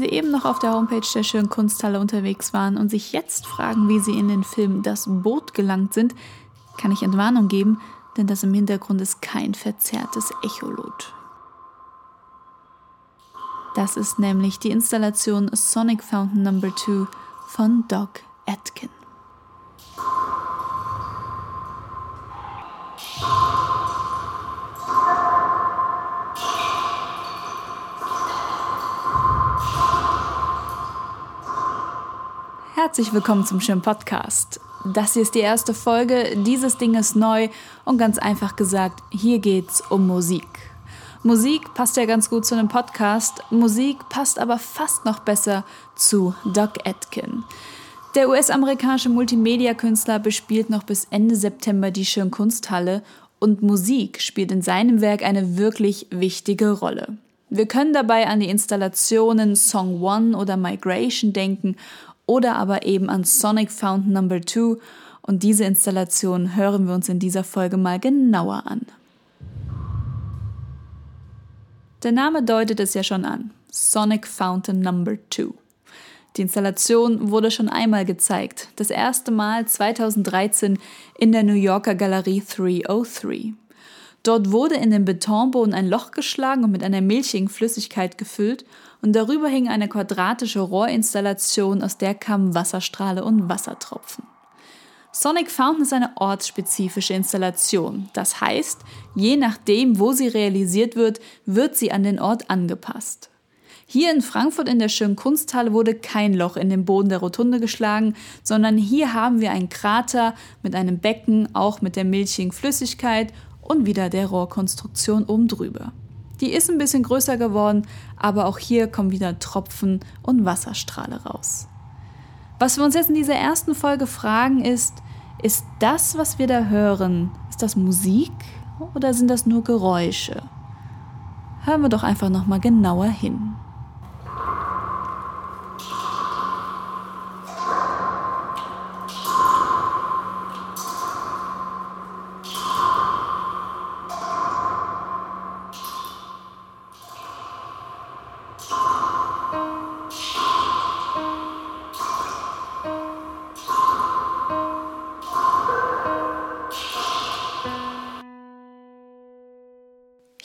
Sie eben noch auf der Homepage der Schönen Kunsthalle unterwegs waren und sich jetzt fragen, wie Sie in den Film Das Boot gelangt sind, kann ich Entwarnung geben, denn das im Hintergrund ist kein verzerrtes Echolot. Das ist nämlich die Installation Sonic Fountain No. 2 von Doc Atkin. Herzlich willkommen zum schönen Podcast. Das hier ist die erste Folge, dieses Ding ist neu und ganz einfach gesagt, hier geht's um Musik. Musik passt ja ganz gut zu einem Podcast, Musik passt aber fast noch besser zu Doc Atkin. Der US-amerikanische Multimedia-Künstler bespielt noch bis Ende September die Schönkunsthalle und Musik spielt in seinem Werk eine wirklich wichtige Rolle. Wir können dabei an die Installationen Song One oder Migration denken oder aber eben an Sonic Fountain No. 2 und diese Installation hören wir uns in dieser Folge mal genauer an. Der Name deutet es ja schon an. Sonic Fountain No. 2. Die Installation wurde schon einmal gezeigt, das erste Mal 2013 in der New Yorker Galerie 303. Dort wurde in den Betonboden ein Loch geschlagen und mit einer milchigen Flüssigkeit gefüllt und darüber hing eine quadratische Rohrinstallation, aus der kamen Wasserstrahle und Wassertropfen. Sonic Fountain ist eine ortsspezifische Installation. Das heißt, je nachdem, wo sie realisiert wird, wird sie an den Ort angepasst. Hier in Frankfurt in der schönen Kunsthalle wurde kein Loch in den Boden der Rotunde geschlagen, sondern hier haben wir einen Krater mit einem Becken, auch mit der milchigen Flüssigkeit und wieder der Rohrkonstruktion oben drüber. Die ist ein bisschen größer geworden, aber auch hier kommen wieder Tropfen und Wasserstrahle raus. Was wir uns jetzt in dieser ersten Folge fragen ist, ist das, was wir da hören, ist das Musik oder sind das nur Geräusche? Hören wir doch einfach noch mal genauer hin.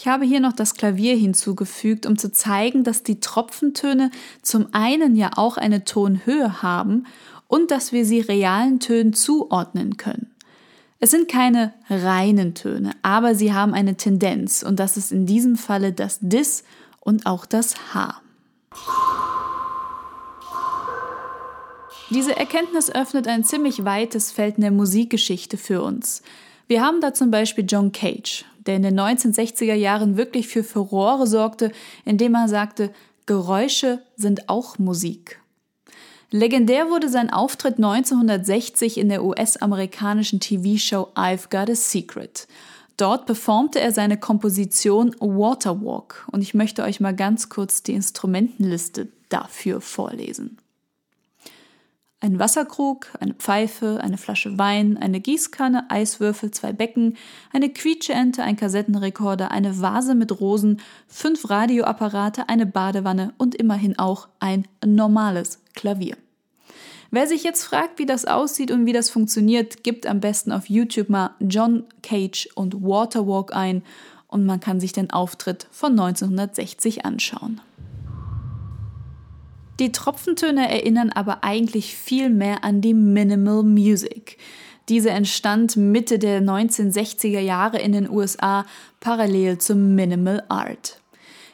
Ich habe hier noch das Klavier hinzugefügt, um zu zeigen, dass die Tropfentöne zum einen ja auch eine Tonhöhe haben und dass wir sie realen Tönen zuordnen können. Es sind keine reinen Töne, aber sie haben eine Tendenz und das ist in diesem Falle das Dis und auch das H. Diese Erkenntnis öffnet ein ziemlich weites Feld in der Musikgeschichte für uns. Wir haben da zum Beispiel John Cage, der in den 1960er Jahren wirklich für Furore sorgte, indem er sagte, Geräusche sind auch Musik. Legendär wurde sein Auftritt 1960 in der US-amerikanischen TV-Show I've Got a Secret. Dort performte er seine Komposition Waterwalk und ich möchte euch mal ganz kurz die Instrumentenliste dafür vorlesen. Ein Wasserkrug, eine Pfeife, eine Flasche Wein, eine Gießkanne, Eiswürfel, zwei Becken, eine Quietscheente, ein Kassettenrekorder, eine Vase mit Rosen, fünf Radioapparate, eine Badewanne und immerhin auch ein normales Klavier. Wer sich jetzt fragt, wie das aussieht und wie das funktioniert, gibt am besten auf YouTube mal John Cage und Waterwalk ein und man kann sich den Auftritt von 1960 anschauen. Die Tropfentöne erinnern aber eigentlich viel mehr an die Minimal Music. Diese entstand Mitte der 1960er Jahre in den USA parallel zum Minimal Art.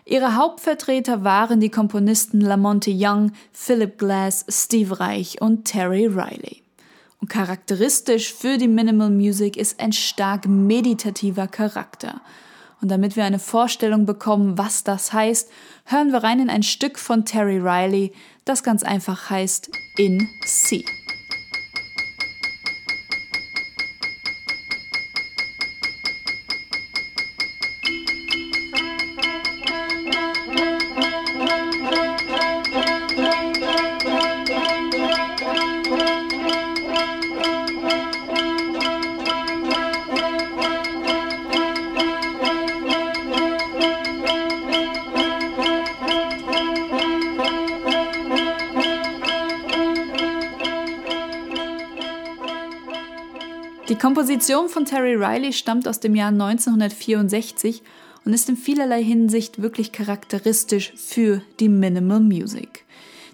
Ihre Hauptvertreter waren die Komponisten Lamonte Young, Philip Glass, Steve Reich und Terry Riley. Und charakteristisch für die Minimal Music ist ein stark meditativer Charakter. Und damit wir eine Vorstellung bekommen, was das heißt, hören wir rein in ein Stück von Terry Riley, das ganz einfach heißt In C. Die Komposition von Terry Riley stammt aus dem Jahr 1964 und ist in vielerlei Hinsicht wirklich charakteristisch für die Minimal Music.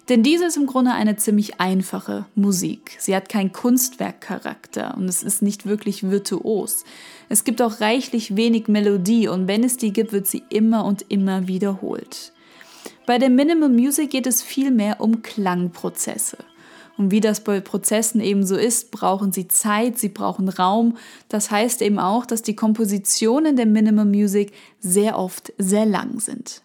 Denn diese ist im Grunde eine ziemlich einfache Musik. Sie hat keinen Kunstwerkcharakter und es ist nicht wirklich virtuos. Es gibt auch reichlich wenig Melodie und wenn es die gibt, wird sie immer und immer wiederholt. Bei der Minimal Music geht es vielmehr um Klangprozesse. Und wie das bei Prozessen eben so ist, brauchen sie Zeit, sie brauchen Raum. Das heißt eben auch, dass die Kompositionen der Minimal Music sehr oft sehr lang sind.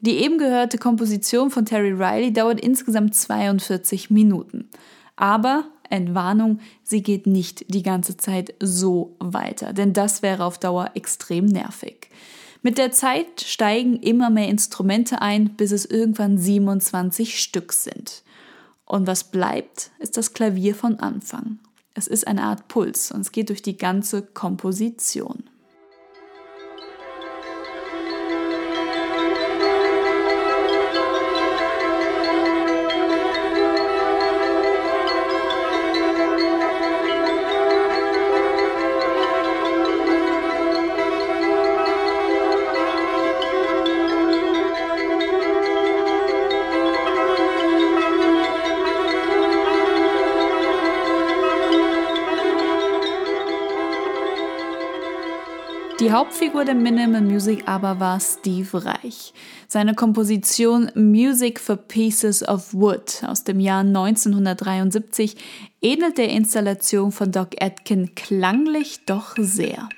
Die eben gehörte Komposition von Terry Riley dauert insgesamt 42 Minuten. Aber, Entwarnung, sie geht nicht die ganze Zeit so weiter, denn das wäre auf Dauer extrem nervig. Mit der Zeit steigen immer mehr Instrumente ein, bis es irgendwann 27 Stück sind. Und was bleibt, ist das Klavier von Anfang. Es ist eine Art Puls und es geht durch die ganze Komposition. Die Hauptfigur der Minimal Music aber war Steve Reich. Seine Komposition Music for Pieces of Wood aus dem Jahr 1973 ähnelt der Installation von Doc Atkin klanglich doch sehr.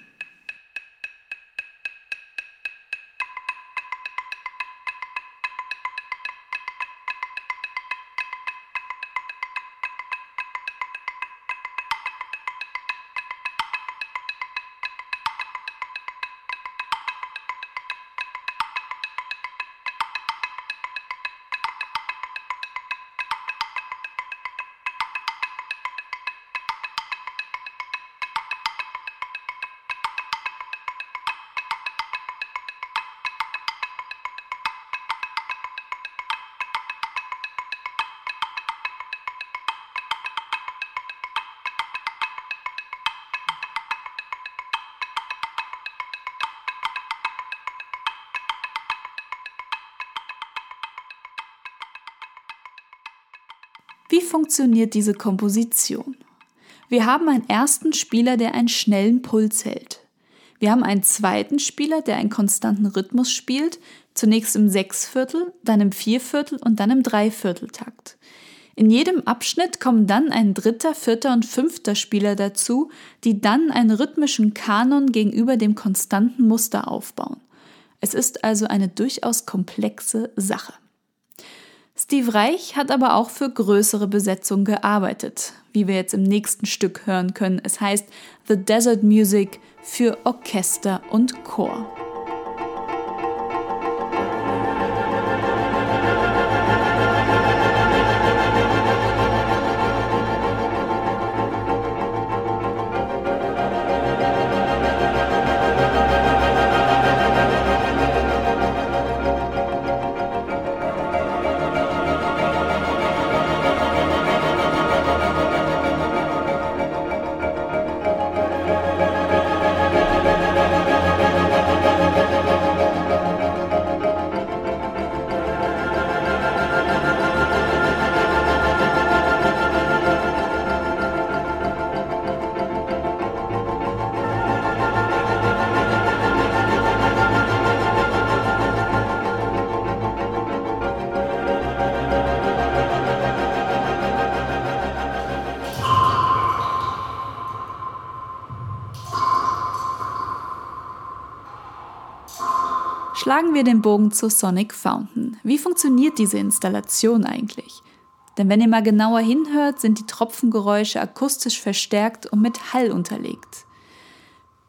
Wie funktioniert diese Komposition? Wir haben einen ersten Spieler, der einen schnellen Puls hält. Wir haben einen zweiten Spieler, der einen konstanten Rhythmus spielt, zunächst im Sechsviertel, dann im Vierviertel und dann im Dreivierteltakt. In jedem Abschnitt kommen dann ein dritter, vierter und fünfter Spieler dazu, die dann einen rhythmischen Kanon gegenüber dem konstanten Muster aufbauen. Es ist also eine durchaus komplexe Sache. Steve Reich hat aber auch für größere Besetzungen gearbeitet, wie wir jetzt im nächsten Stück hören können. Es heißt The Desert Music für Orchester und Chor. Schlagen wir den Bogen zu Sonic Fountain. Wie funktioniert diese Installation eigentlich? Denn wenn ihr mal genauer hinhört, sind die Tropfengeräusche akustisch verstärkt und mit Hall unterlegt.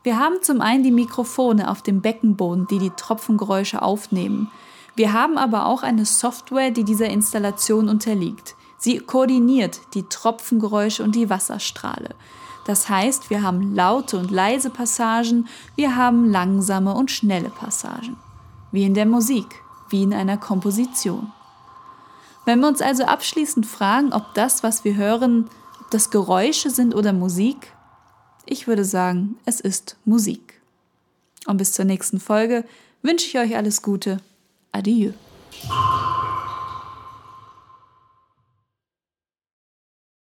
Wir haben zum einen die Mikrofone auf dem Beckenboden, die die Tropfengeräusche aufnehmen. Wir haben aber auch eine Software, die dieser Installation unterliegt. Sie koordiniert die Tropfengeräusche und die Wasserstrahle. Das heißt, wir haben laute und leise Passagen, wir haben langsame und schnelle Passagen wie in der Musik, wie in einer Komposition. Wenn wir uns also abschließend fragen, ob das, was wir hören, ob das Geräusche sind oder Musik, Ich würde sagen, es ist Musik. Und bis zur nächsten Folge wünsche ich euch alles Gute. Adieu.